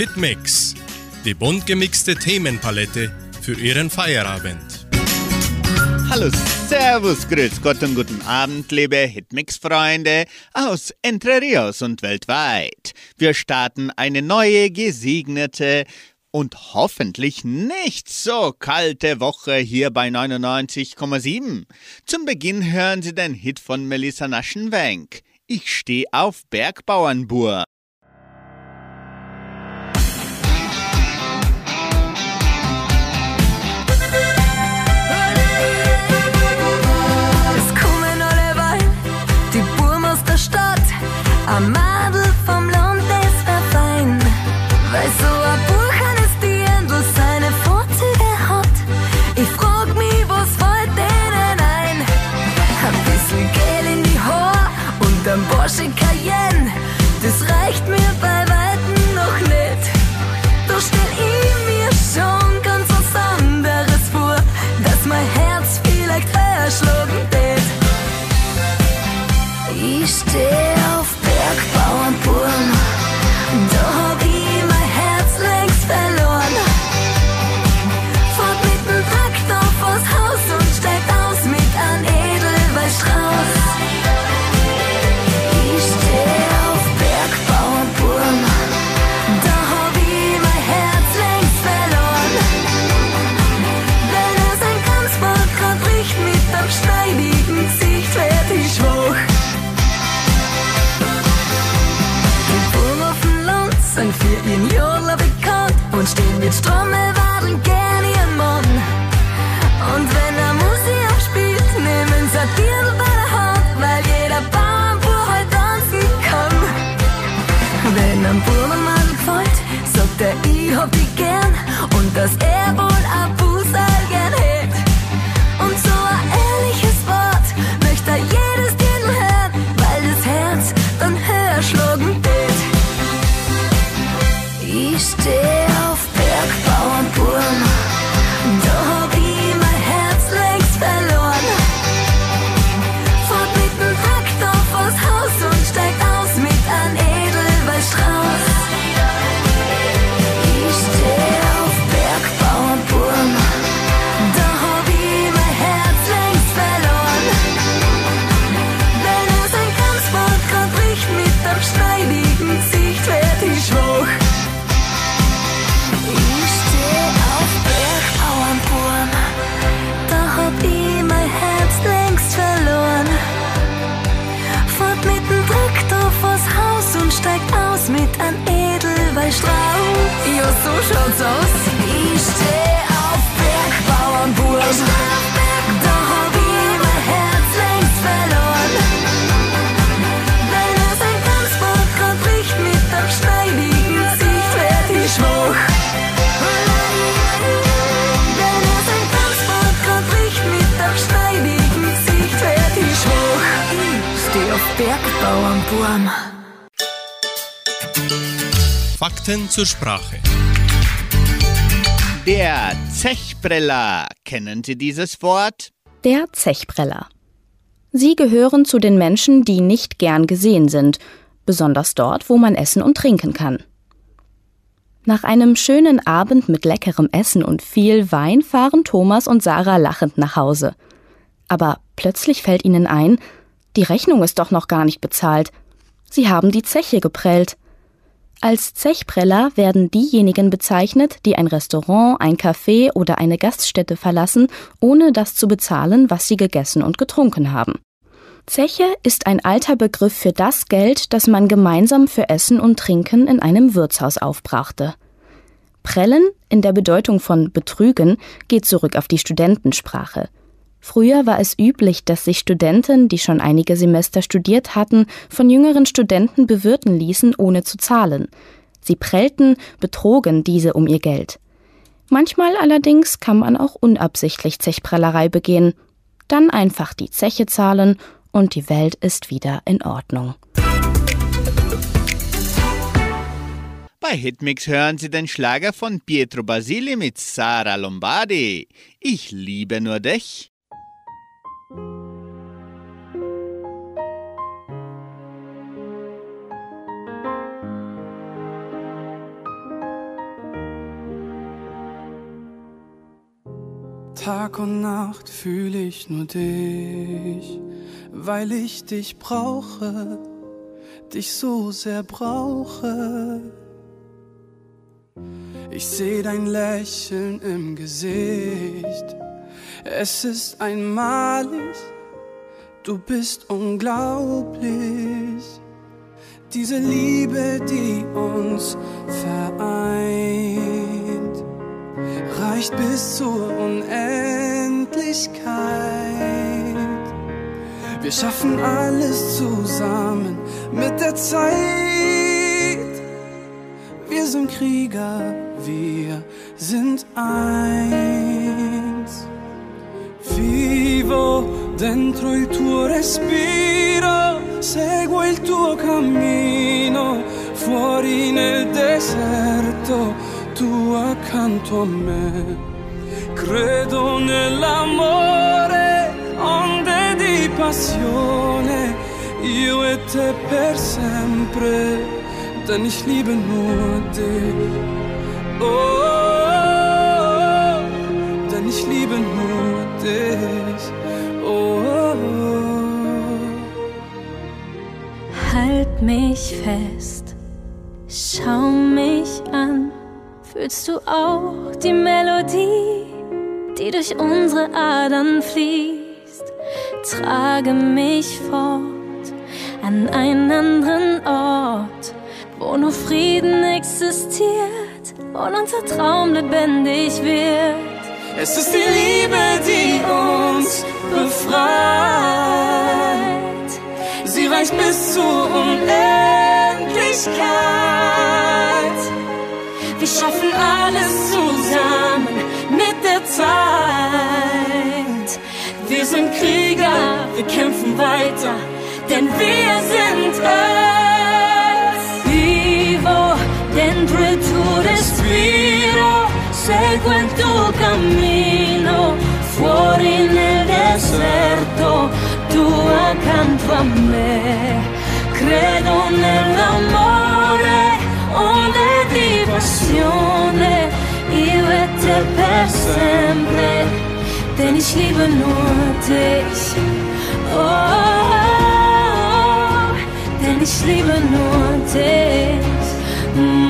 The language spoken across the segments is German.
Hitmix, die bunt gemixte Themenpalette für Ihren Feierabend. Hallo, Servus, Grüß Gott und guten Abend, liebe Hitmix-Freunde aus Entre Rios und weltweit. Wir starten eine neue, gesegnete und hoffentlich nicht so kalte Woche hier bei 99,7. Zum Beginn hören Sie den Hit von Melissa Naschenwenk. Ich steh auf Bergbauernbur. Am Madel und stehen Zur Sprache. Der Zechbreller. Kennen Sie dieses Wort? Der Zechbreller. Sie gehören zu den Menschen, die nicht gern gesehen sind, besonders dort, wo man essen und trinken kann. Nach einem schönen Abend mit leckerem Essen und viel Wein fahren Thomas und Sarah lachend nach Hause. Aber plötzlich fällt ihnen ein, die Rechnung ist doch noch gar nicht bezahlt. Sie haben die Zeche geprellt. Als Zechpreller werden diejenigen bezeichnet, die ein Restaurant, ein Café oder eine Gaststätte verlassen, ohne das zu bezahlen, was sie gegessen und getrunken haben. Zeche ist ein alter Begriff für das Geld, das man gemeinsam für Essen und Trinken in einem Wirtshaus aufbrachte. Prellen in der Bedeutung von betrügen geht zurück auf die Studentensprache. Früher war es üblich, dass sich Studenten, die schon einige Semester studiert hatten, von jüngeren Studenten bewirten ließen, ohne zu zahlen. Sie prellten, betrogen diese um ihr Geld. Manchmal allerdings kann man auch unabsichtlich Zechprellerei begehen. Dann einfach die Zeche zahlen und die Welt ist wieder in Ordnung. Bei Hitmix hören Sie den Schlager von Pietro Basili mit Sara Lombardi. Ich liebe nur dich. Tag und Nacht fühle ich nur dich, weil ich dich brauche, dich so sehr brauche. Ich sehe dein Lächeln im Gesicht es ist einmalig, du bist unglaublich. Diese Liebe, die uns vereint, reicht bis zur Unendlichkeit. Wir schaffen alles zusammen mit der Zeit. Wir sind Krieger, wir sind eins. Vivo dentro il tuo respiro, seguo il tuo cammino, fuori nel deserto, tu accanto a me. Credo nell'amore, onde di passione, io e te per sempre, denn ich liebe nur dich. Oh, denn ich liebe nur dich. Oh, Halt mich fest, schau mich an. Fühlst du auch die Melodie, die durch unsere Adern fließt? Trage mich fort an einen anderen Ort, wo nur Frieden existiert und unser Traum lebendig wird. Es ist die Liebe, die uns befreit. Sie reicht bis zur Unendlichkeit. Wir schaffen alles zusammen mit der Zeit. Wir sind Krieger, wir kämpfen weiter, denn wir sind es. Vivo dentro il tuo respiro, seguo il tuo cammino, fuori nel deserto, tu accanto a me. Credo nell'amore, onde di passione, io e te per sempre, denn ich liebe nur dich. Oh, denn ich liebe nur dich. Mm.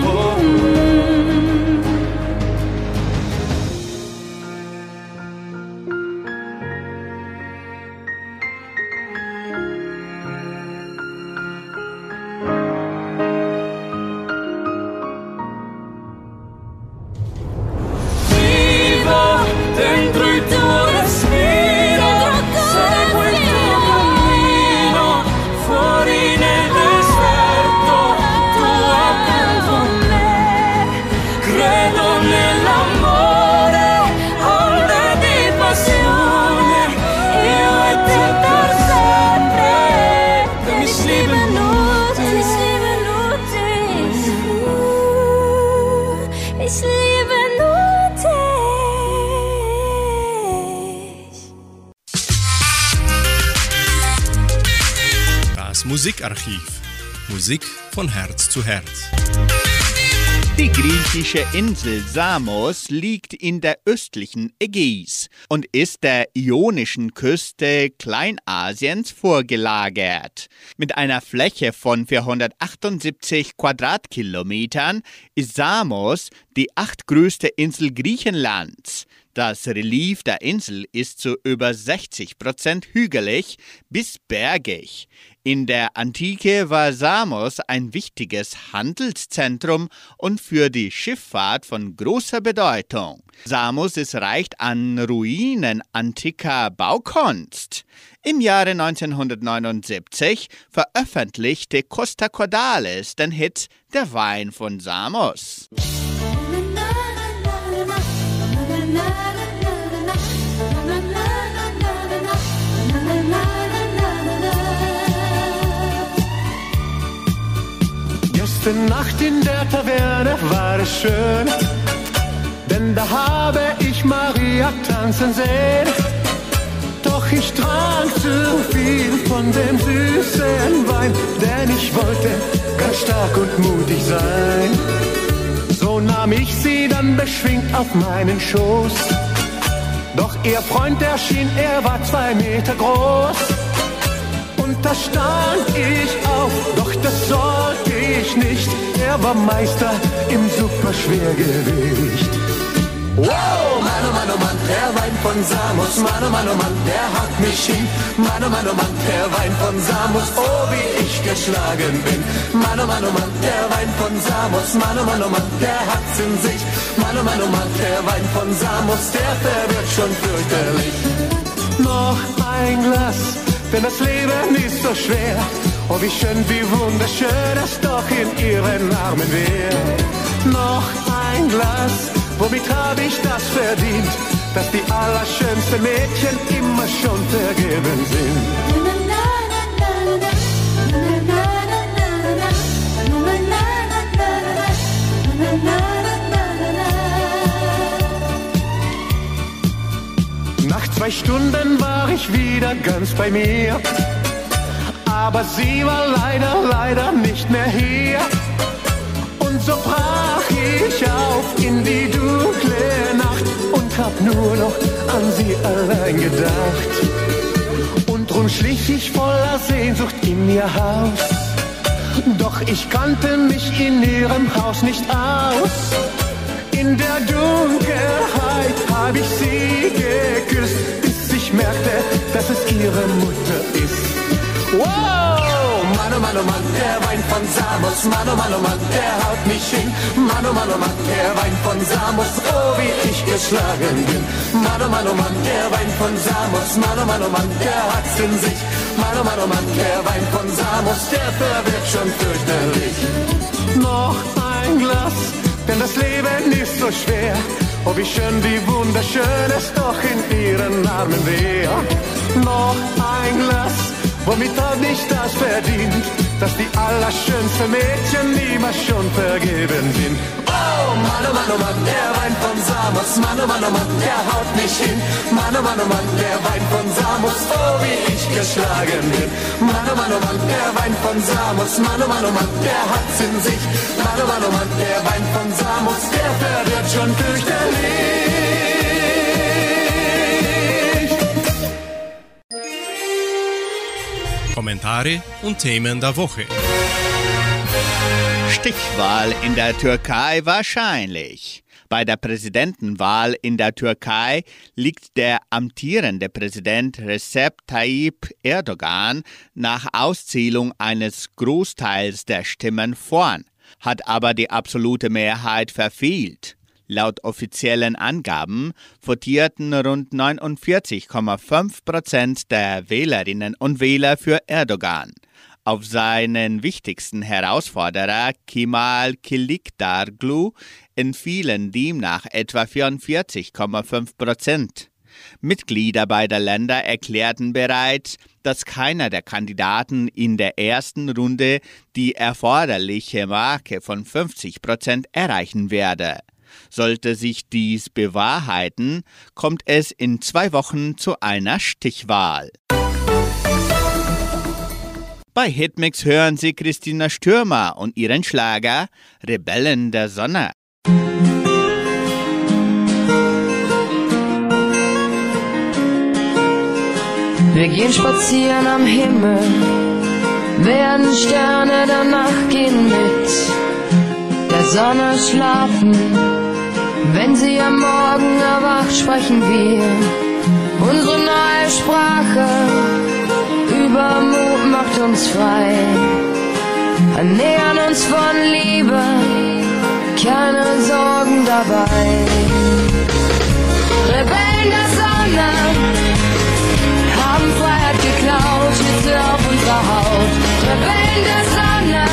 Zu Herz. Die griechische Insel Samos liegt in der östlichen Ägäis und ist der ionischen Küste Kleinasiens vorgelagert. Mit einer Fläche von 478 Quadratkilometern ist Samos die achtgrößte Insel Griechenlands. Das Relief der Insel ist zu über 60 Prozent hügelig bis bergig. In der Antike war Samos ein wichtiges Handelszentrum und für die Schifffahrt von großer Bedeutung. Samos ist reich an Ruinen antiker Baukunst. Im Jahre 1979 veröffentlichte Costa Cordalis den Hit Der Wein von Samos. Gestern Nacht in der Taverne war es schön, denn da habe ich Maria tanzen sehen. Doch ich trank zu viel von dem süßen Wein, denn ich wollte ganz stark und mutig sein. So nahm ich sie dann beschwingt auf meinen Schoß. Doch ihr Freund erschien, er war zwei Meter groß. Und da stand ich auf, doch das sollte ich nicht. Er war Meister im Superschwergewicht. Wow, Mann, oh Mann, oh Mann, der Wein von Samus. Mann, oh Mann, oh Mann, der haut mich hin. Mann, oh Mann, oh Mann, der Wein von Samus. Oh, wie ich geschlagen bin. Mann, oh Mann, oh Mann, der Wein von Samus. Mann, oh Mann, oh Mann, der hat's in sich. Mann, oh Mann, oh Mann, der Wein von Samus, der verwirrt schon fürchterlich. Noch ein Glas, denn das Leben ist so schwer. Oh, wie schön, wie wunderschön es doch in ihren Armen wäre. Noch ein Glas Womit habe ich das verdient, dass die allerschönsten Mädchen immer schon vergeben sind? Nach zwei Stunden war ich wieder ganz bei mir, aber sie war leider, leider nicht mehr hier. Und so brach ich auf in die dunkle Nacht und hab nur noch an sie allein gedacht. Und drum schlich ich voller Sehnsucht in ihr Haus. Doch ich kannte mich in ihrem Haus nicht aus. In der Dunkelheit hab ich sie geküsst, bis ich merkte, dass es ihre Mutter ist. Wow! Mann, oh Mann, oh Mann, der Wein von Samos. Mann, oh Mann, oh Mann, der haut mich hin. Mann, oh Mann, oh Mann, der Wein von Samos. Oh, wie ich geschlagen bin. Mann, oh Mann, oh Mann, der Wein von Samos. Mann, oh Mann, oh Mann, der hat's in sich. Mann, oh Mann, oh Mann, der Wein von Samos, der verwirrt schon fürchterlich. Noch ein Glas, denn das Leben ist so schwer. Oh, wie schön, wie wunderschön es doch in ihren Armen wäre. Noch ein Glas Womit hab ich das verdient, dass die allerschönsten Mädchen niemals schon vergeben sind? Oh, Mann, oh Mann, oh Mann, der Wein von Samos. Mann, oh Mann, oh Mann, der haut mich hin. Mann, oh Mann, oh Mann, der Wein von Samos. Oh, wie ich geschlagen bin. Mann, oh Mann, oh Mann, der Wein von Samos. Mann, oh Mann, oh Mann, der hat's in sich. Mann, oh Mann, oh Mann, der Wein von Samos, der verwirrt schon fürchterlich. Kommentare und Themen der Woche. Stichwahl in der Türkei wahrscheinlich. Bei der Präsidentenwahl in der Türkei liegt der amtierende Präsident Recep Tayyip Erdogan nach Auszählung eines Großteils der Stimmen vorn, hat aber die absolute Mehrheit verfehlt. Laut offiziellen Angaben votierten rund 49,5 Prozent der Wählerinnen und Wähler für Erdogan. Auf seinen wichtigsten Herausforderer Kemal Kilikdaroglu entfielen demnach etwa 44,5 Prozent. Mitglieder beider Länder erklärten bereits, dass keiner der Kandidaten in der ersten Runde die erforderliche Marke von 50 Prozent erreichen werde. Sollte sich dies bewahrheiten, kommt es in zwei Wochen zu einer Stichwahl. Bei Hitmix hören Sie Christina Stürmer und ihren Schlager Rebellen der Sonne. Wir gehen spazieren am Himmel, werden Sterne danach gehen mit der Sonne schlafen wenn sie am Morgen erwacht, sprechen wir unsere neue Sprache. Übermut macht uns frei, ernähren uns von Liebe, keine Sorgen dabei. Rebellen der Sonne haben Freiheit geklaut, Hitze auf unserer Haut. Rebellen der Sonne,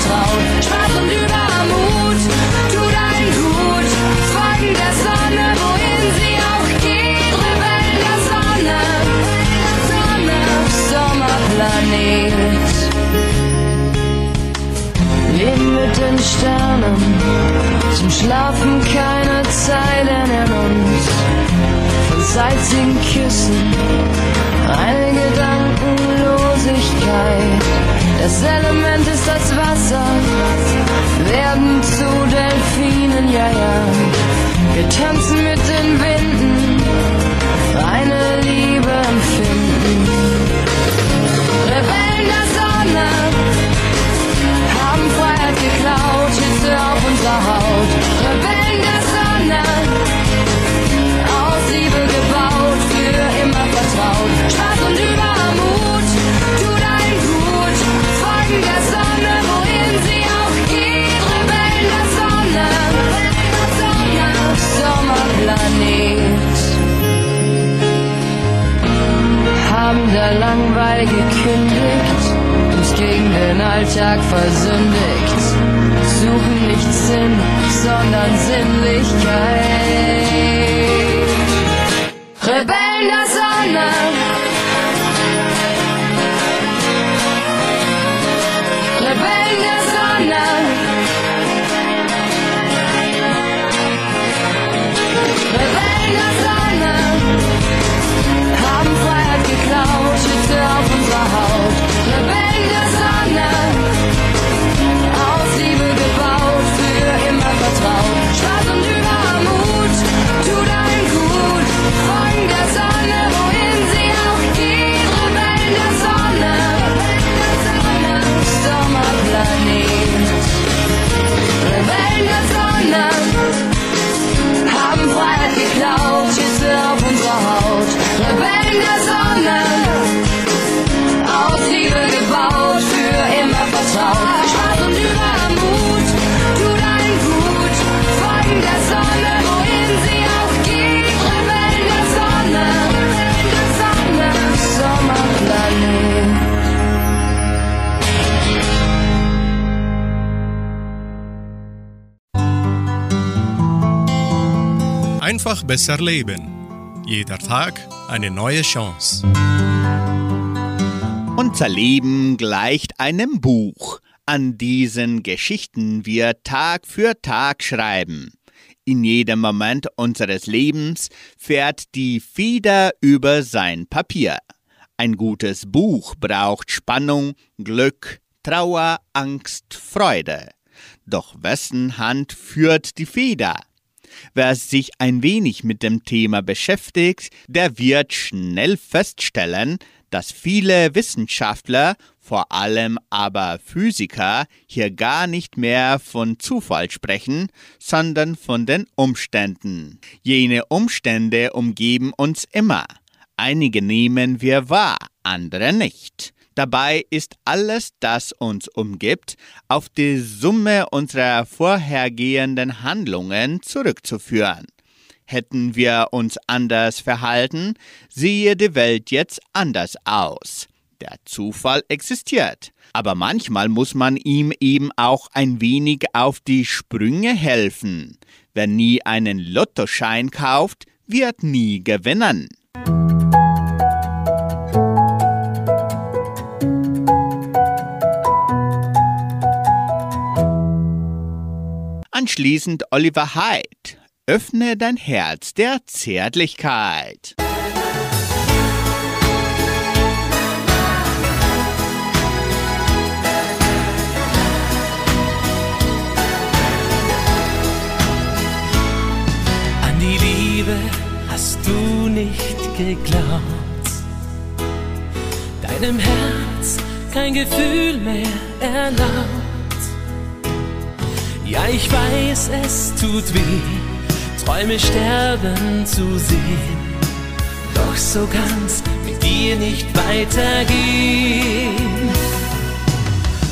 vertraut. Spaß und Übermut, tu dein Gut, folgen der Sonne, wohin sie auch geht. Rebellen der Sonne, Sonne, Sommerplanet. Leben mit den Sternen, zum Schlafen keine Zeit in uns. Von salzigen Küssen, eine Flüssigkeit. Das Element ist das Wasser, werden zu Delfinen, ja, ja. Wir tanzen mit den Winden. Einfach besser leben. Jeder Tag eine neue Chance. Unser Leben gleicht einem Buch, an diesen Geschichten wir Tag für Tag schreiben. In jedem Moment unseres Lebens fährt die Feder über sein Papier. Ein gutes Buch braucht Spannung, Glück, Trauer, Angst, Freude. Doch wessen Hand führt die Feder? Wer sich ein wenig mit dem Thema beschäftigt, der wird schnell feststellen, dass viele Wissenschaftler, vor allem aber Physiker, hier gar nicht mehr von Zufall sprechen, sondern von den Umständen. Jene Umstände umgeben uns immer. Einige nehmen wir wahr, andere nicht. Dabei ist alles, das uns umgibt, auf die Summe unserer vorhergehenden Handlungen zurückzuführen. Hätten wir uns anders verhalten, sehe die Welt jetzt anders aus. Der Zufall existiert, aber manchmal muss man ihm eben auch ein wenig auf die Sprünge helfen. Wer nie einen Lottoschein kauft, wird nie gewinnen. Anschließend Oliver Hyde. Öffne dein Herz der Zärtlichkeit. An die Liebe hast du nicht geglaubt. Deinem Herz kein Gefühl mehr erlaubt. Ja, ich weiß, es tut weh, Träume sterben zu sehen. Doch so kann's mit dir nicht weitergehen.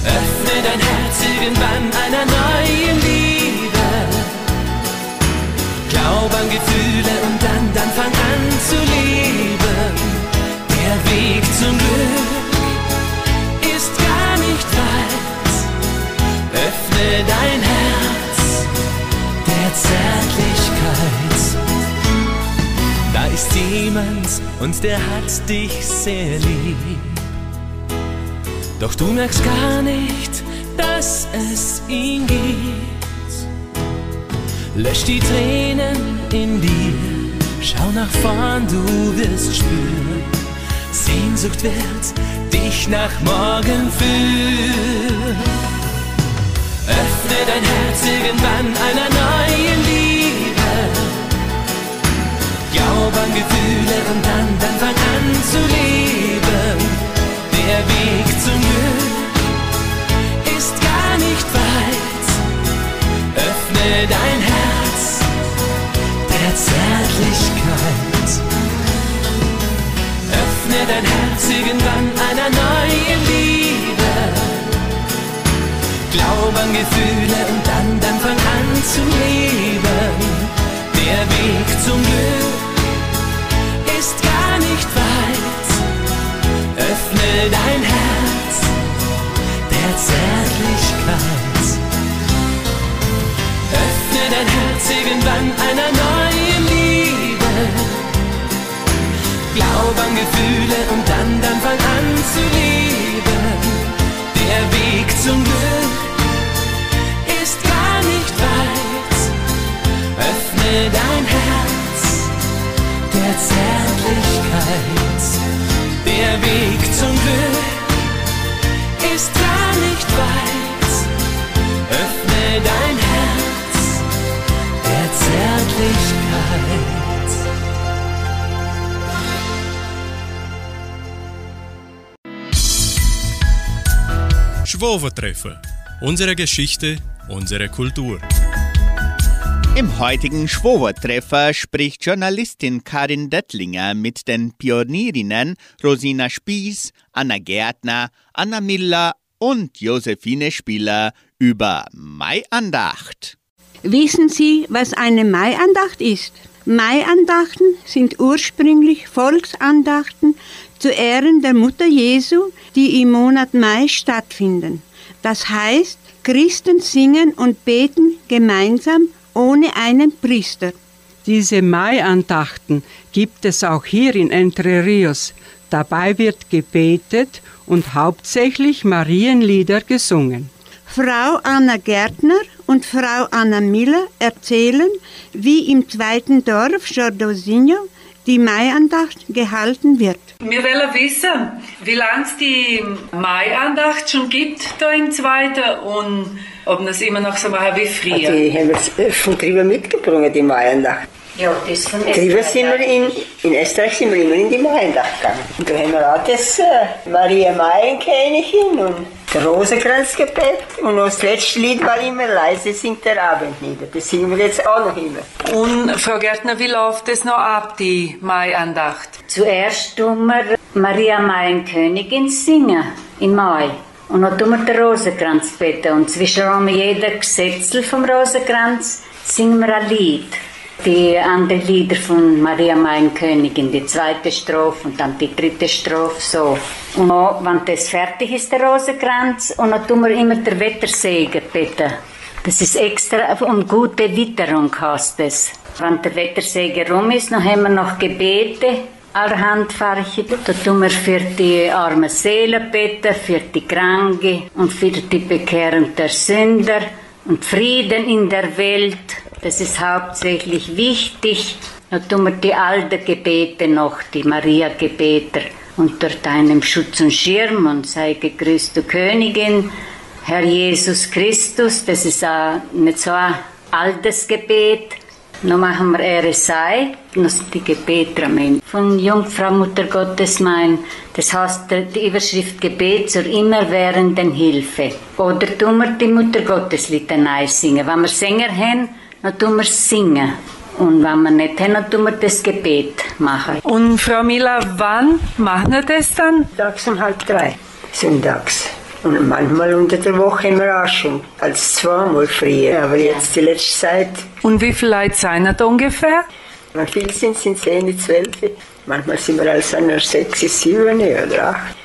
Öffne dein Herz irgendwann einer neuen Liebe. Glaub an Gefühle und dann, dann fang an zu leben. Der Weg zum Glück ist gar nicht weit. Öffne dein Herz Zärtlichkeit. Da ist jemand und der hat dich sehr lieb. Doch du merkst gar nicht, dass es ihn gibt. Lösch die Tränen in dir, schau nach vorn, du wirst spüren. Sehnsucht wird dich nach morgen führen. Öffne dein Herz irgendwann einer neuen Liebe. Glaub an Gefühle und dann, dann fang an zu leben. Der Weg zum Glück ist gar nicht weit. Öffne dein Herz der Zärtlichkeit. Öffne dein Herz irgendwann einer neuen Liebe. Glaub an Gefühle und dann, dann fang an zu leben. Der Weg zum Glück ist gar nicht weit. Öffne dein Herz Zärtlichkeit. Öffne dein Herz irgendwann einer neuen Liebe. Glaub an Gefühle und dann, dann fang an zu lieben. Der Weg zum Glück ist gar nicht weit. Öffne dein Herz der Zärtlichkeit. Der Weg zum Glück ist gar nicht weit. Öffne dein Herz der Zärtlichkeit. Schwovertreffen. Unsere Geschichte, unsere Kultur. Im heutigen Schwovertreffer spricht Journalistin Karin Dettlinger mit den Pionierinnen Rosina Spieß, Anna Gärtner, Anna Miller und Josephine Spieler über Maiandacht. Wissen Sie, was eine Maiandacht ist? Maiandachten sind ursprünglich Volksandachten zu Ehren der Mutter Jesu, die im Monat Mai stattfinden. Das heißt, Christen singen und beten gemeinsam ohne einen Priester. Diese Mai-Andachten gibt es auch hier in Entre Rios. Dabei wird gebetet und hauptsächlich Marienlieder gesungen. Frau Anna Gärtner und Frau Anna Miller erzählen, wie im zweiten Dorf Jordosinho die Maiandacht gehalten wird. Wir wollen wissen, wie lange es die Maiandacht schon gibt da im Zweiten und ob wir es immer noch so machen wie früher. Die haben wir von drüber mitgebracht, die Maiandacht. Ja, das von Drüber sind wir in, in Österreich sind wir immer in die Maiandacht gegangen. Und da haben wir auch das äh, Maria Maienkönigin und der Rosenkranzgebet. Und das letzte Lied war immer leise singt der Abend nieder. Das singen wir jetzt auch noch immer. Und Frau Gärtner, wie läuft es noch ab, die Maiandacht? Zuerst tun wir Maria Maienkönigin singen im Mai. Und dann tun wir den Rosenkranz beten. Und zwischen jeder Gesetzel vom Rosenkranz singen wir ein Lied. Die anderen Lieder von Maria Maienkönigin, die zweite Strophe und dann die dritte Strophe, so. Und dann, wenn das fertig ist, der Rosenkranz, und dann tun wir immer den Wettersegen beten. Das ist extra um gute Witterung heißt es. Wenn der Wettersegen rum ist, dann haben wir noch Gebete, allerhand Farche. Da tun wir für die armen Seelen beten, für die Kranke und für die Bekehrung der Sünder und Frieden in der Welt. Das ist hauptsächlich wichtig. Da tun wir die alten Gebete noch, die Maria-Gebete. Unter deinem Schutz und Schirm und sei gegrüßt, du Königin, Herr Jesus Christus. Das ist auch nicht so ein altes Gebet. Nun machen wir Ehre sei, das sind die Gebete am Ende. Von Jungfrau Mutter Gottes mein, das heißt die Überschrift Gebet zur immerwährenden Hilfe. Oder tun wir die Mutter Gottes Litanei singen. Wenn wir Sänger haben, dann tun wir singen. Und wenn wir nicht haben, dann tun wir das Gebet machen. Und Frau Miller, wann machen wir das dann? Tags um halb drei, sonntags. Und manchmal unter der Woche immer auch schon, als zweimal früher. Aber jetzt die letzte Zeit, Und wie viele Leute seien da ungefähr? wenn viele sind, sind zehn, zwölf. Manchmal sind wir als einer sechs, sieben oder acht.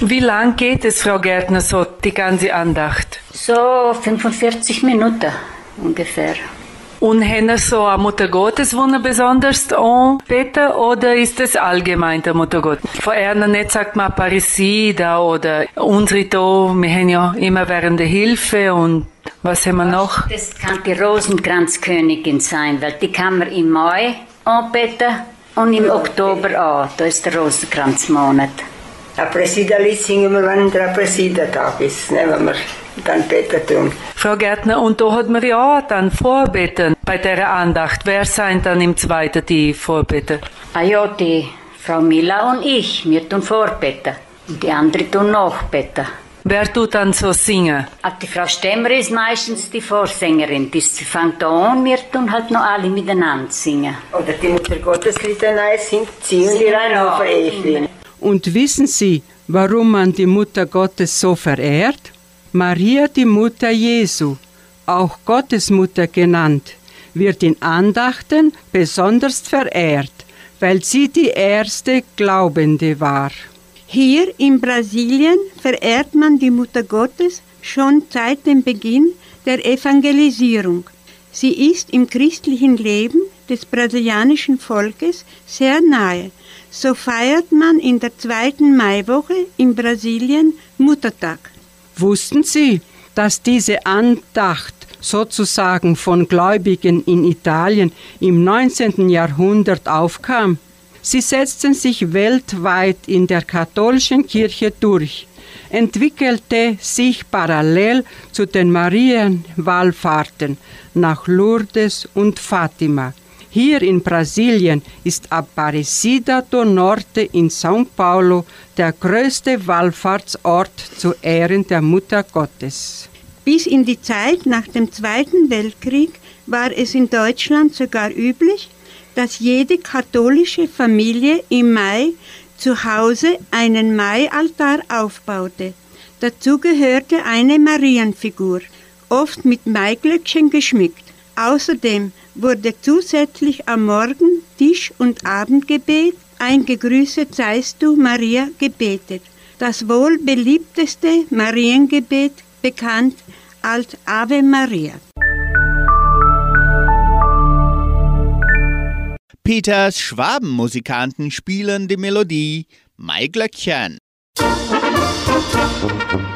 Wie lang geht es, Frau Gärtner, so die ganze Andacht? So 45 Minuten ungefähr. Und haben Sie so eine Mutter Gottes, besonders anbeten, oder ist das allgemein der Mutter Gottes? Von einer nicht sagt man Parisida oder unsere da, wir haben ja immer während der Hilfe und was haben wir noch? Das kann die Rosenkranzkönigin sein, weil die kann man im Mai anbeten und im Oktober auch. Da ist der Rosenkranzmonat. Ein Präsiderlied singen wir, wenn der Präsidertag ist, ne, wenn wir dann beten tun. Frau Gärtner, und da hat man ja auch dann Vorbeten bei der Andacht. Wer seien dann im Zweiten die Vorbeten? Ah ja, die Frau Mila und ich, wir tun vorbeten. Und die anderen tun nachbeten. Wer tut dann so singen? Ah, die Frau Stemmer ist meistens die Vorsängerin. Die fängt an, wir tun halt noch alle miteinander singen. Oder die Mutter Gottes Litanei singt sie und die Reinhofer Evelyn. Und wissen Sie, warum man die Mutter Gottes so verehrt? Maria, die Mutter Jesu, auch Gottesmutter genannt, wird in Andachten besonders verehrt, weil sie die erste Glaubende war. Hier in Brasilien verehrt man die Mutter Gottes schon seit dem Beginn der Evangelisierung. Sie ist im christlichen Leben des brasilianischen Volkes sehr nahe. So feiert man in der zweiten Maiwoche in Brasilien Muttertag. Wussten Sie, dass diese Andacht sozusagen von Gläubigen in Italien im 19. Jahrhundert aufkam? Sie setzten sich weltweit in der katholischen Kirche durch, entwickelte sich parallel zu den Marienwallfahrten nach Lourdes und Fatima. Hier in Brasilien ist Aparecida do Norte in São Paulo der größte Wallfahrtsort zu Ehren der Mutter Gottes. Bis in die Zeit nach dem Zweiten Weltkrieg war es in Deutschland sogar üblich, dass jede katholische Familie im Mai zu Hause einen Maialtar aufbaute. Dazu gehörte eine Marienfigur, oft mit Maiglöckchen geschmückt. Außerdem wurde zusätzlich am Morgen Tisch- und Abendgebet ein Gegrüßet seist du, Maria, gebetet. Das wohl beliebteste Mariengebet bekannt als Ave Maria. Peters Schwabenmusikanten spielen die Melodie Maiglöckchen. Wenn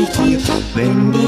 attitude when the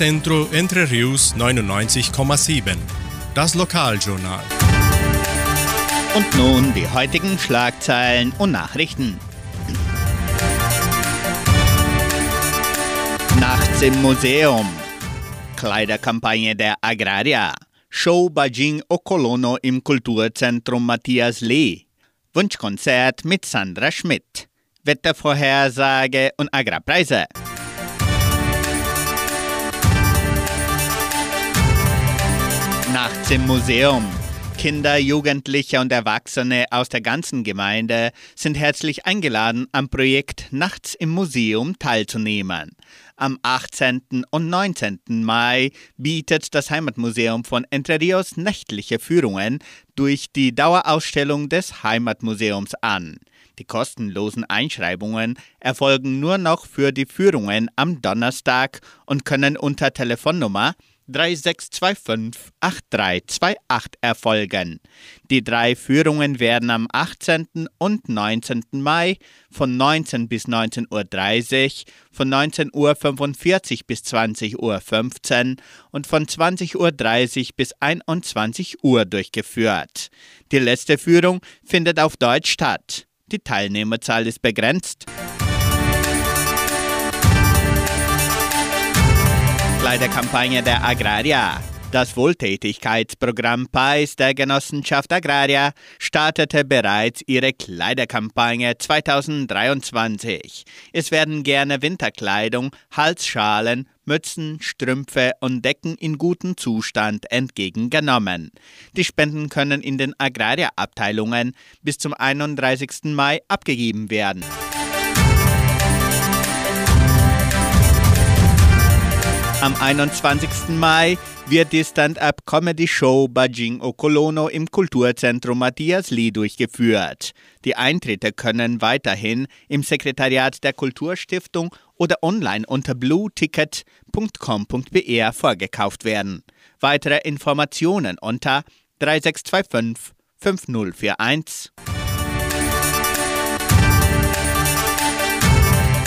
Unicentro Entre Rius 99,7. Das Lokaljournal. Und nun die heutigen Schlagzeilen und Nachrichten. Nachts im Museum. Kleiderkampagne der Agraria. Show Bajing o Colono im Kulturzentrum Matthias Lee. Wunschkonzert mit Sandra Schmidt. Wettervorhersage und Agrarpreise. Im Museum. Kinder, Jugendliche und Erwachsene aus der ganzen Gemeinde sind herzlich eingeladen, am Projekt Nachts im Museum teilzunehmen. Am 18. und 19. Mai bietet das Heimatmuseum von Entre Rios nächtliche Führungen durch die Dauerausstellung des Heimatmuseums an. Die kostenlosen Einschreibungen erfolgen nur noch für die Führungen am Donnerstag und können unter Telefonnummer 3625 8328 erfolgen. Die drei Führungen werden am 18. und 19. Mai von 19 bis 19.30 Uhr, von 19.45 Uhr bis 20.15 Uhr und von 20.30 Uhr bis 21 Uhr durchgeführt. Die letzte Führung findet auf Deutsch statt. Die Teilnehmerzahl ist begrenzt. Kleiderkampagne der Agraria. Das Wohltätigkeitsprogramm PAIS der Genossenschaft Agraria startete bereits ihre Kleiderkampagne 2023. Es werden gerne Winterkleidung, Halsschalen, Mützen, Strümpfe und Decken in gutem Zustand entgegengenommen. Die Spenden können in den Agraria-Abteilungen bis zum 31. Mai abgegeben werden. Am 21. Mai wird die Stand-up-Comedy-Show Bajing Okolono im Kulturzentrum Matthias Lee durchgeführt. Die Eintritte können weiterhin im Sekretariat der Kulturstiftung oder online unter blueticket.com.br vorgekauft werden. Weitere Informationen unter 3625 5041.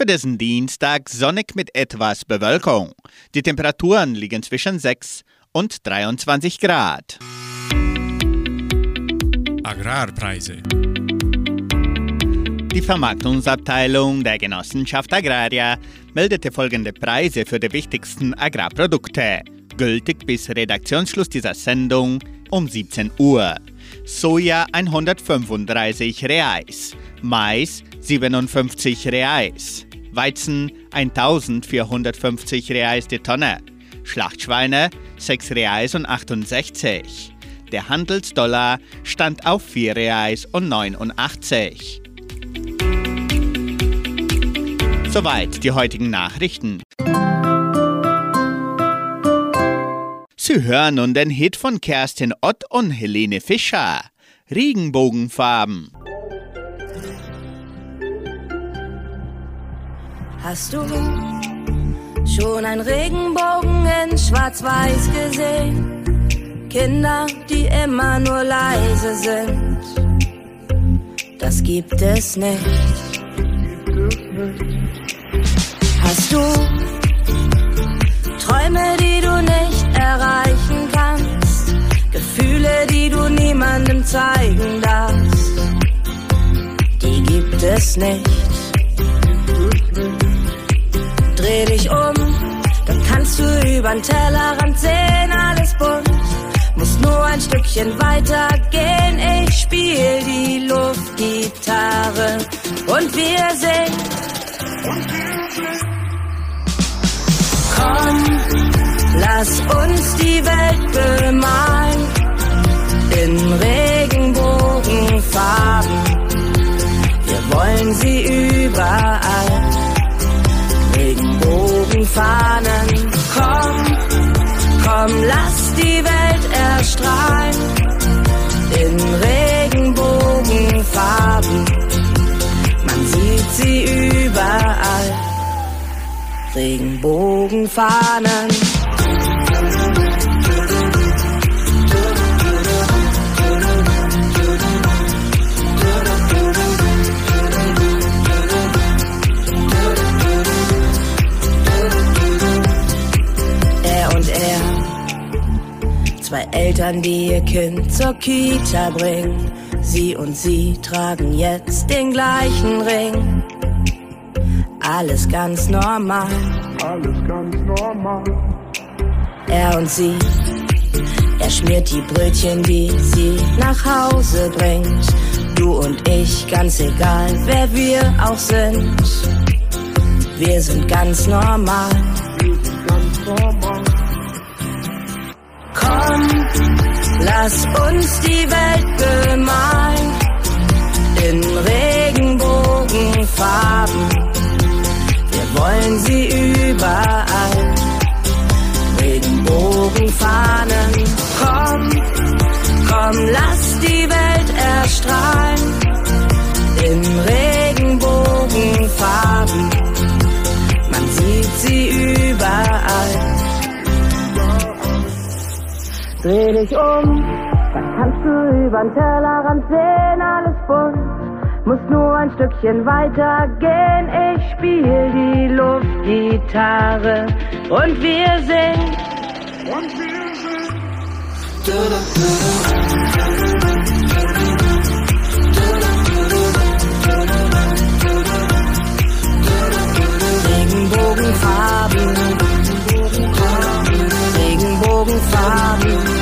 Für diesen Dienstag sonnig mit etwas Bewölkung. Die Temperaturen liegen zwischen 6 und 23 Grad. Agrarpreise. Die Vermarktungsabteilung der Genossenschaft Agraria meldete folgende Preise für die wichtigsten Agrarprodukte, gültig bis Redaktionsschluss dieser Sendung um 17 Uhr. Soja 135 Reais, Mais 57 Reais, Weizen 1450 Reais die Tonne, Schlachtschweine 6 Reais und 68. Der Handelsdollar stand auf 4 Reais und 89. Soweit die heutigen Nachrichten. Sie hören nun den Hit von Kerstin Ott und Helene Fischer. Regenbogenfarben. Hast du schon einen Regenbogen in Schwarz-Weiß gesehen? Kinder, die immer nur leise sind. Das gibt es nicht. Hast du Träume, die du nicht erreichen kannst? Gefühle, die du niemandem zeigen darfst? Die gibt es nicht. Dreh dich um, dann kannst du übern Tellerrand sehen, alles bunt. Muss nur ein Stückchen weiter gehen, ich spiel die Luftgitarre und wir singen. Komm, lass uns die Welt bemalen in Regenbogenfarben. Wir wollen sie überall. Regenbogenfahnen, komm, komm, lass die Welt erstrahlen in Regenbogenfarben. Man sieht sie überall. Regenbogenfahnen. Eltern, die ihr Kind zur Kita bringen. Sie und sie tragen jetzt den gleichen Ring. Alles ganz normal. Alles ganz normal. Er und sie. Er schmiert die Brötchen, die sie nach Hause bringt. Du und ich, ganz egal, wer wir auch sind. Wir sind ganz normal. Komm Lass uns die Welt bemalen. dich um. Dann kannst du über den Tellerrand sehen, alles bunt. Muss nur ein Stückchen weiter gehen. Ich spiel die Luftgitarre und wir singen. Und wir singen. Regenbogenfarben, Regenbogenfarben.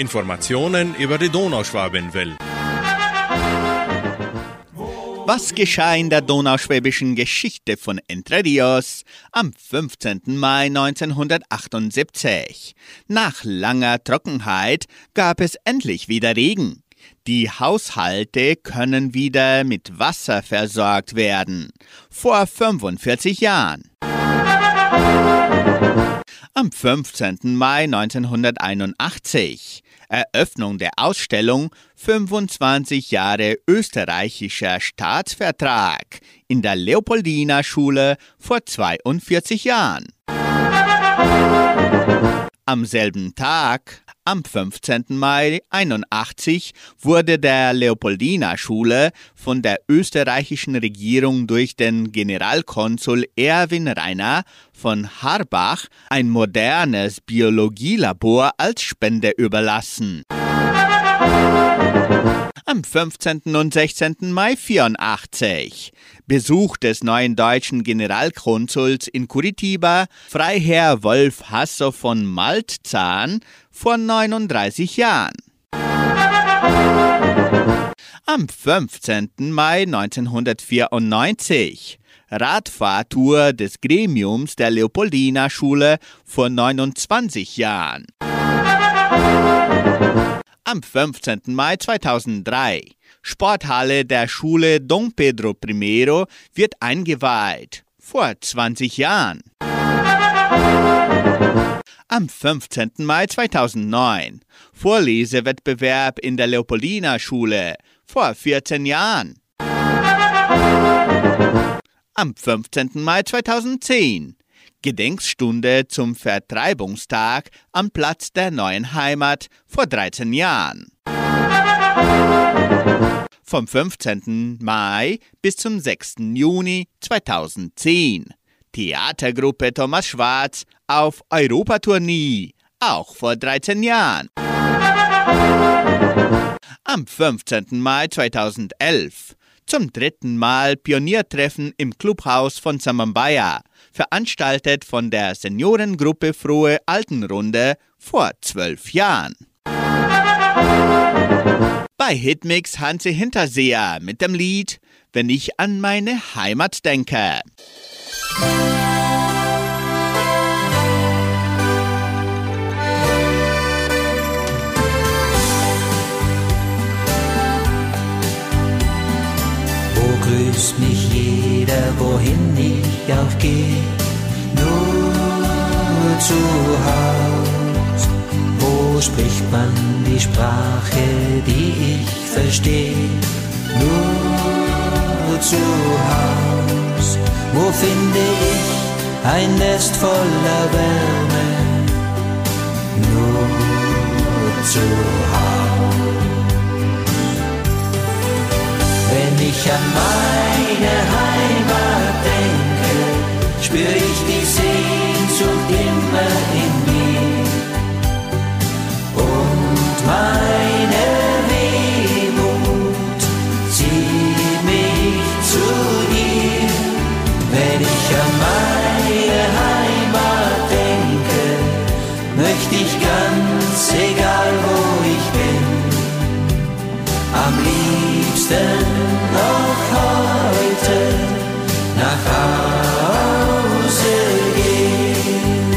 Informationen über die Donauschwabenwelle. Was geschah in der donauschwäbischen Geschichte von Entre Rios am 15. Mai 1978? Nach langer Trockenheit gab es endlich wieder Regen. Die Haushalte können wieder mit Wasser versorgt werden. Vor 45 Jahren. Am 15. Mai 1981. Eröffnung der Ausstellung 25 Jahre österreichischer Staatsvertrag in der Leopoldina Schule vor 42 Jahren. Am selben Tag, am 15. Mai 81, wurde der Leopoldina Schule von der österreichischen Regierung durch den Generalkonsul Erwin Reiner von Harbach ein modernes Biologielabor als Spende überlassen. Am 15. und 16. Mai 84. Besuch des neuen deutschen Generalkonsuls in Curitiba, Freiherr Wolf Hasser von Maltzahn, vor 39 Jahren. Am 15. Mai 1994. Radfahrtour des Gremiums der Leopoldina Schule vor 29 Jahren. Am 15. Mai 2003. Sporthalle der Schule Dom Pedro I wird eingeweiht. Vor 20 Jahren. Am 15. Mai 2009. Vorlesewettbewerb in der Leopoldina Schule. Vor 14 Jahren. Am 15. Mai 2010. Gedenkstunde zum Vertreibungstag am Platz der neuen Heimat vor 13 Jahren. Vom 15. Mai bis zum 6. Juni 2010. Theatergruppe Thomas Schwarz auf Europatournee, auch vor 13 Jahren. Am 15. Mai 2011 zum dritten Mal Pioniertreffen im Clubhaus von Samambaya, veranstaltet von der Seniorengruppe Frohe Altenrunde vor zwölf Jahren. Bei Hitmix Hansi Hinterseher mit dem Lied Wenn ich an meine Heimat denke. Wo grüßt mich jeder, wohin ich auch geh, nur zu Haus. Wo spricht man die Sprache, die ich versteh, nur zu Haus. Wo finde ich ein Nest voller Wärme, nur zu Haus. Wenn ich an meine Heimat denke, spür ich die Sehnsucht immer in mir. Und meine liebsten noch heute nach Hause gehen.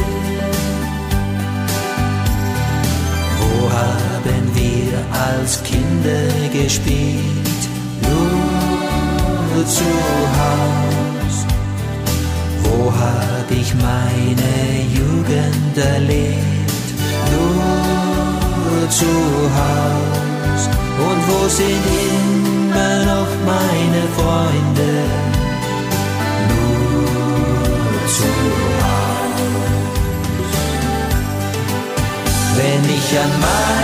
Wo haben wir als Kinder gespielt? Nur zu Haus. Wo hab ich meine Jugend erlebt? Nur zu Haus. Und wo sind noch meine Freunde? Wenn ich an meine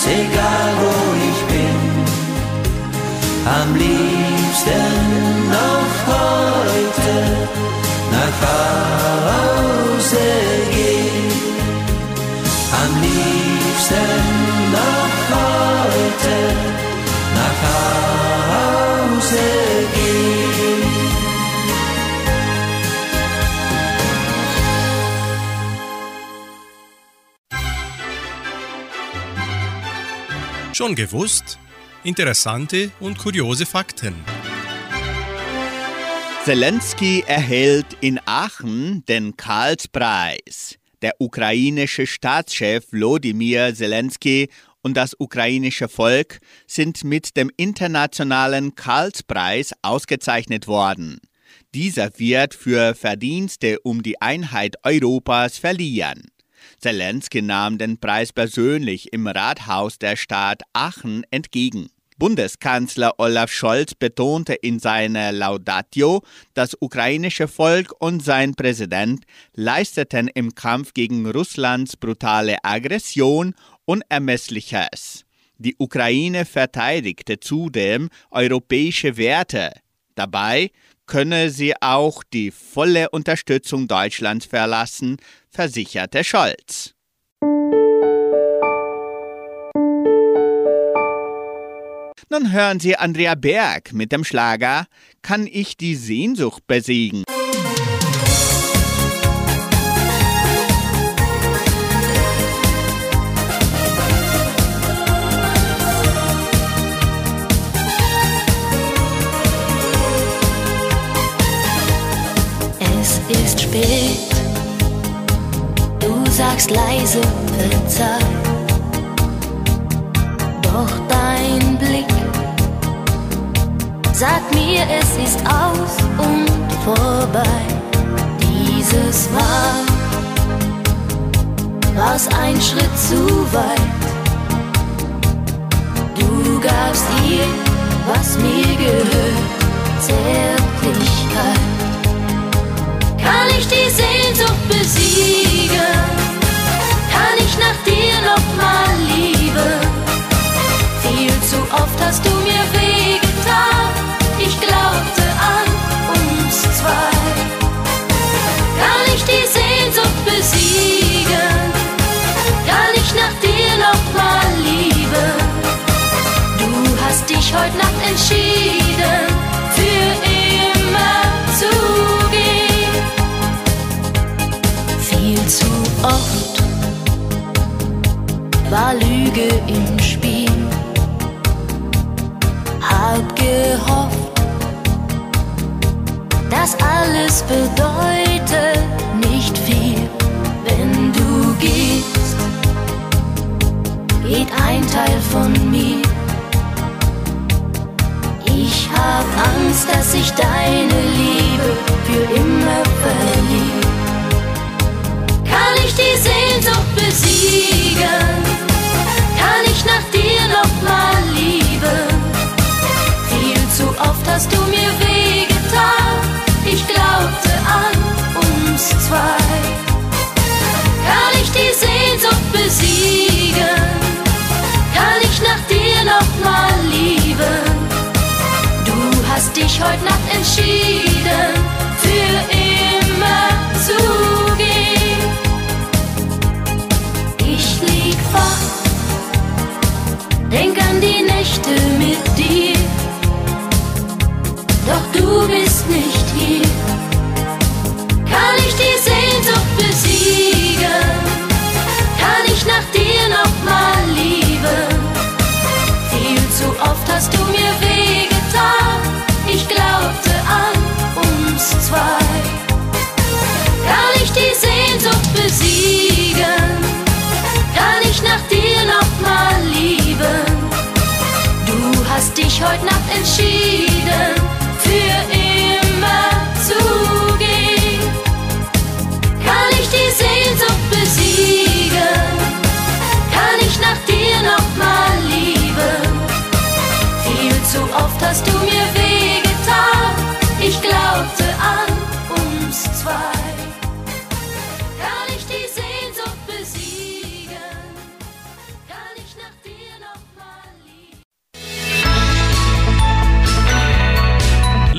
ganz egal wo ich bin, am liebsten Schon gewusst? Interessante und kuriose Fakten. Zelensky erhält in Aachen den Karlspreis. Der ukrainische Staatschef Wladimir Zelensky und das ukrainische Volk sind mit dem internationalen Karlspreis ausgezeichnet worden. Dieser wird für Verdienste um die Einheit Europas verliehen. Zelensky nahm den Preis persönlich im Rathaus der Stadt Aachen entgegen. Bundeskanzler Olaf Scholz betonte in seiner Laudatio, das ukrainische Volk und sein Präsident leisteten im Kampf gegen Russlands brutale Aggression Unermessliches. Die Ukraine verteidigte zudem europäische Werte. Dabei könne sie auch die volle Unterstützung Deutschlands verlassen, versicherte Scholz. Nun hören Sie Andrea Berg mit dem Schlager Kann ich die Sehnsucht besiegen? Sagst leise verzeih. Doch dein Blick sagt mir, es ist aus und vorbei. Dieses Mal war's ein Schritt zu weit. Du gabst ihr, was mir gehört, Zärtlichkeit. Kann ich die Sehnsucht besiegen? Entschieden, für immer zu gehen. Viel zu oft war Lüge im Spiel. Hab gehofft, das alles bedeutet nicht viel. Wenn du gehst, geht ein Teil von mir hab Angst, dass ich deine Liebe für immer verlieb. Kann ich die Sehnsucht besiegen? Kann ich nach dir nochmal lieben? Viel zu oft hast du mir wehgetan. Ich glaubte an uns zwei. Kann ich die Sehnsucht besiegen? Kann ich nach dir nochmal lieben? Dich heute Nacht entschieden, für immer zu gehen. Ich lieg wach, denk an die Nächte mit dir, doch du bist nicht hier. Kann ich die Sehnsucht besiegen? Kann ich nach dir noch mal lieben? Viel zu oft hast du mir wehgetan. Ich glaubte an uns zwei. Kann ich die Sehnsucht besiegen? Kann ich nach dir noch mal lieben? Du hast dich heute Nacht entschieden, für immer zu gehen. Kann ich die Sehnsucht besiegen? Kann ich nach dir noch mal lieben? Viel zu oft hast du mir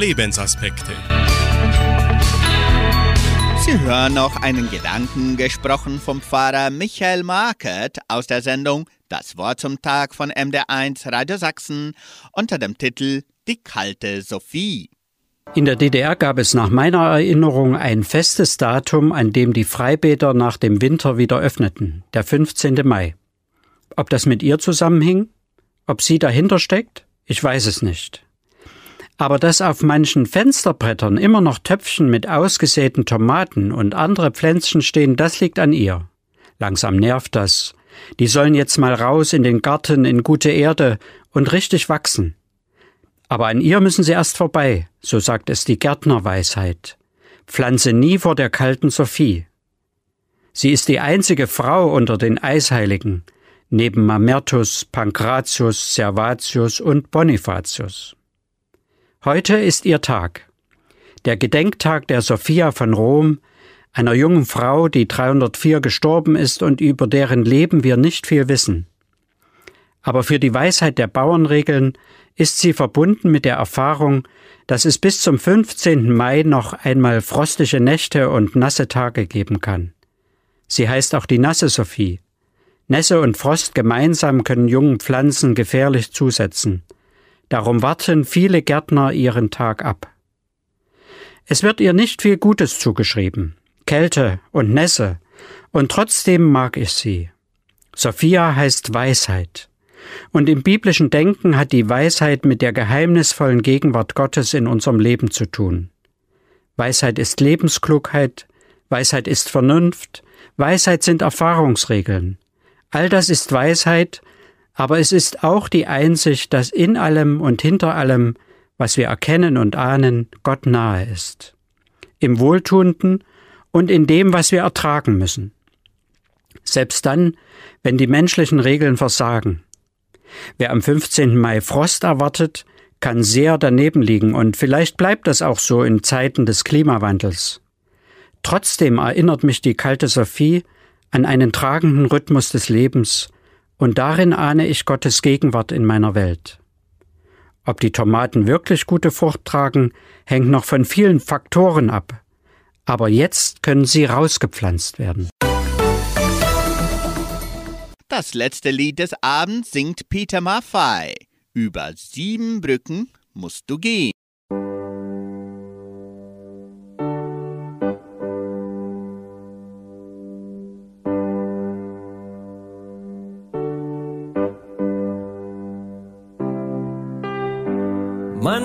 Lebensaspekte. Sie hören noch einen Gedanken gesprochen vom Pfarrer Michael Markert aus der Sendung Das Wort zum Tag von MD1 Radio Sachsen unter dem Titel Die kalte Sophie. In der DDR gab es nach meiner Erinnerung ein festes Datum, an dem die Freibäder nach dem Winter wieder öffneten, der 15. Mai. Ob das mit ihr zusammenhing? Ob sie dahinter steckt? Ich weiß es nicht. Aber dass auf manchen Fensterbrettern immer noch Töpfchen mit ausgesäten Tomaten und andere Pflänzchen stehen, das liegt an ihr. Langsam nervt das. Die sollen jetzt mal raus in den Garten, in gute Erde und richtig wachsen. Aber an ihr müssen sie erst vorbei, so sagt es die Gärtnerweisheit. Pflanze nie vor der kalten Sophie. Sie ist die einzige Frau unter den Eisheiligen, neben Mamertus, Pankratius, Servatius und Bonifatius. Heute ist ihr Tag. Der Gedenktag der Sophia von Rom, einer jungen Frau, die 304 gestorben ist und über deren Leben wir nicht viel wissen. Aber für die Weisheit der Bauernregeln ist sie verbunden mit der Erfahrung, dass es bis zum 15. Mai noch einmal frostige Nächte und nasse Tage geben kann. Sie heißt auch die nasse Sophie. Nässe und Frost gemeinsam können jungen Pflanzen gefährlich zusetzen. Darum warten viele Gärtner ihren Tag ab. Es wird ihr nicht viel Gutes zugeschrieben. Kälte und Nässe. Und trotzdem mag ich sie. Sophia heißt Weisheit. Und im biblischen Denken hat die Weisheit mit der geheimnisvollen Gegenwart Gottes in unserem Leben zu tun. Weisheit ist Lebensklugheit, Weisheit ist Vernunft, Weisheit sind Erfahrungsregeln. All das ist Weisheit, aber es ist auch die Einsicht, dass in allem und hinter allem, was wir erkennen und ahnen, Gott nahe ist. Im Wohltuenden und in dem, was wir ertragen müssen. Selbst dann, wenn die menschlichen Regeln versagen. Wer am 15. Mai Frost erwartet, kann sehr daneben liegen und vielleicht bleibt das auch so in Zeiten des Klimawandels. Trotzdem erinnert mich die kalte Sophie an einen tragenden Rhythmus des Lebens, und darin ahne ich Gottes Gegenwart in meiner Welt. Ob die Tomaten wirklich gute Frucht tragen, hängt noch von vielen Faktoren ab. Aber jetzt können sie rausgepflanzt werden. Das letzte Lied des Abends singt Peter Maffay. Über sieben Brücken musst du gehen.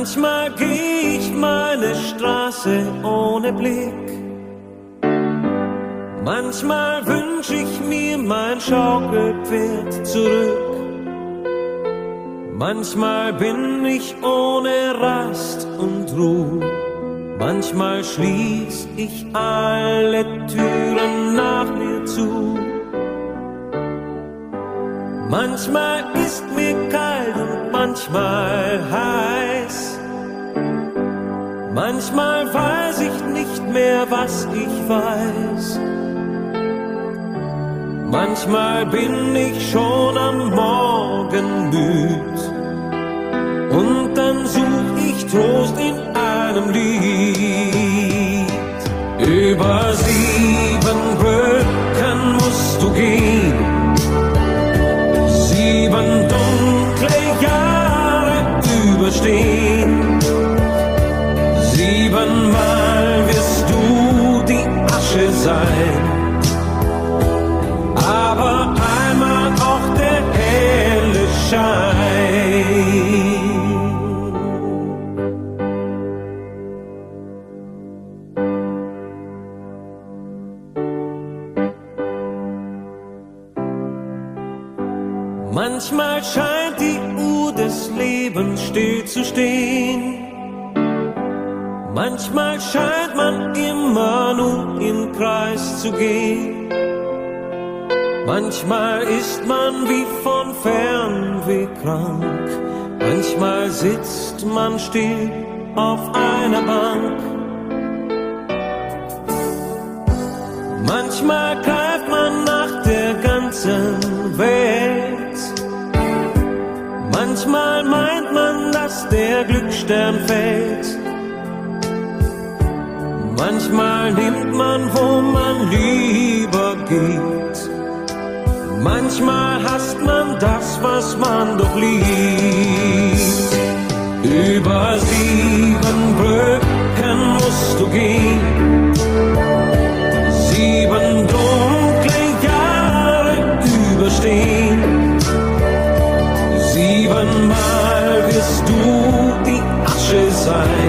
Manchmal geh ich meine Straße ohne Blick. Manchmal wünsch ich mir mein Schaukelpferd zurück. Manchmal bin ich ohne Rast und Ruhe. Manchmal schließ ich alle Türen nach mir zu. Manchmal ist mir kalt und manchmal heiß. Manchmal weiß ich nicht mehr, was ich weiß. Manchmal bin ich schon am Morgen müd. Und dann such ich Trost in deinem Lied. Über sieben Brücken musst du gehen, sieben dunkle Jahre überstehen. Die Asche sein, aber einmal auch der helle Schein. Manchmal scheint die Uhr des Lebens still zu stehen. Manchmal scheint man immer nur im Kreis zu gehen. Manchmal ist man wie von Fernweh krank. Manchmal sitzt man still auf einer Bank. Manchmal greift man nach der ganzen Welt. Manchmal meint man, dass der Glücksstern fällt. Manchmal nimmt man, wo man lieber geht. Manchmal hasst man das, was man doch liebt. Über sieben Brücken musst du gehen. Sieben dunkle Jahre überstehen. Siebenmal wirst du die Asche sein.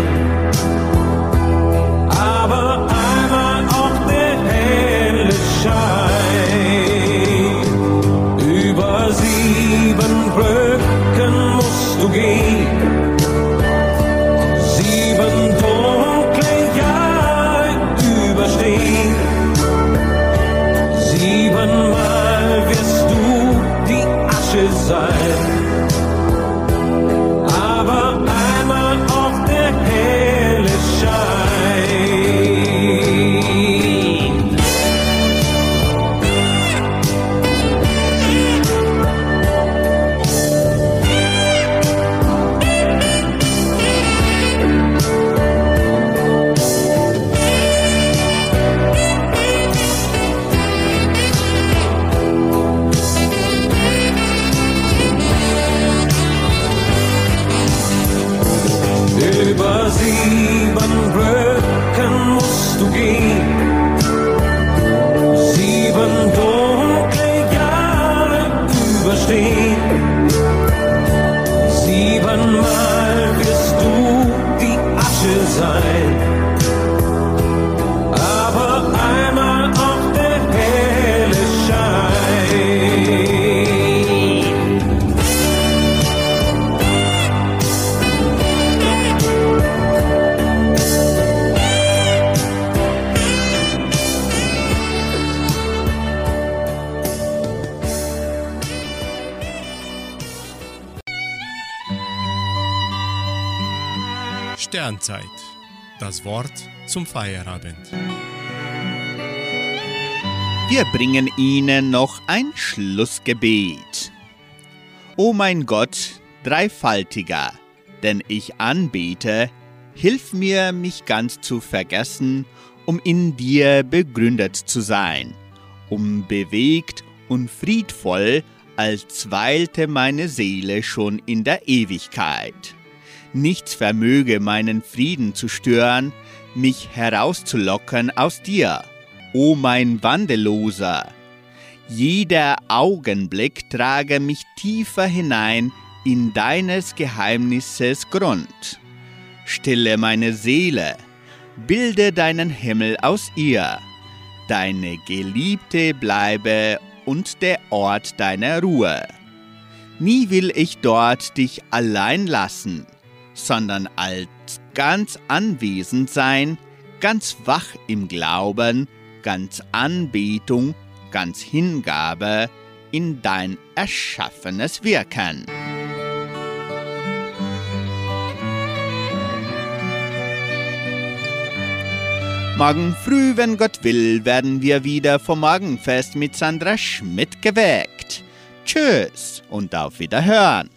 Sternzeit. Das Wort zum Feierabend. Wir bringen Ihnen noch ein Schlussgebet. O mein Gott, dreifaltiger, denn ich anbete, hilf mir, mich ganz zu vergessen, um in dir begründet zu sein, um bewegt und friedvoll, als weilte meine Seele schon in der Ewigkeit. Nichts vermöge meinen Frieden zu stören, mich herauszulocken aus dir, o mein Wandelloser. Jeder Augenblick trage mich tiefer hinein in deines Geheimnisses Grund. Stille meine Seele, bilde deinen Himmel aus ihr. Deine Geliebte bleibe und der Ort deiner Ruhe. Nie will ich dort dich allein lassen, sondern als ganz anwesend sein, ganz wach im Glauben, ganz Anbetung, ganz Hingabe in dein erschaffenes Wirken. Morgen früh, wenn Gott will, werden wir wieder vom Morgenfest mit Sandra Schmidt geweckt. Tschüss und auf Wiederhören.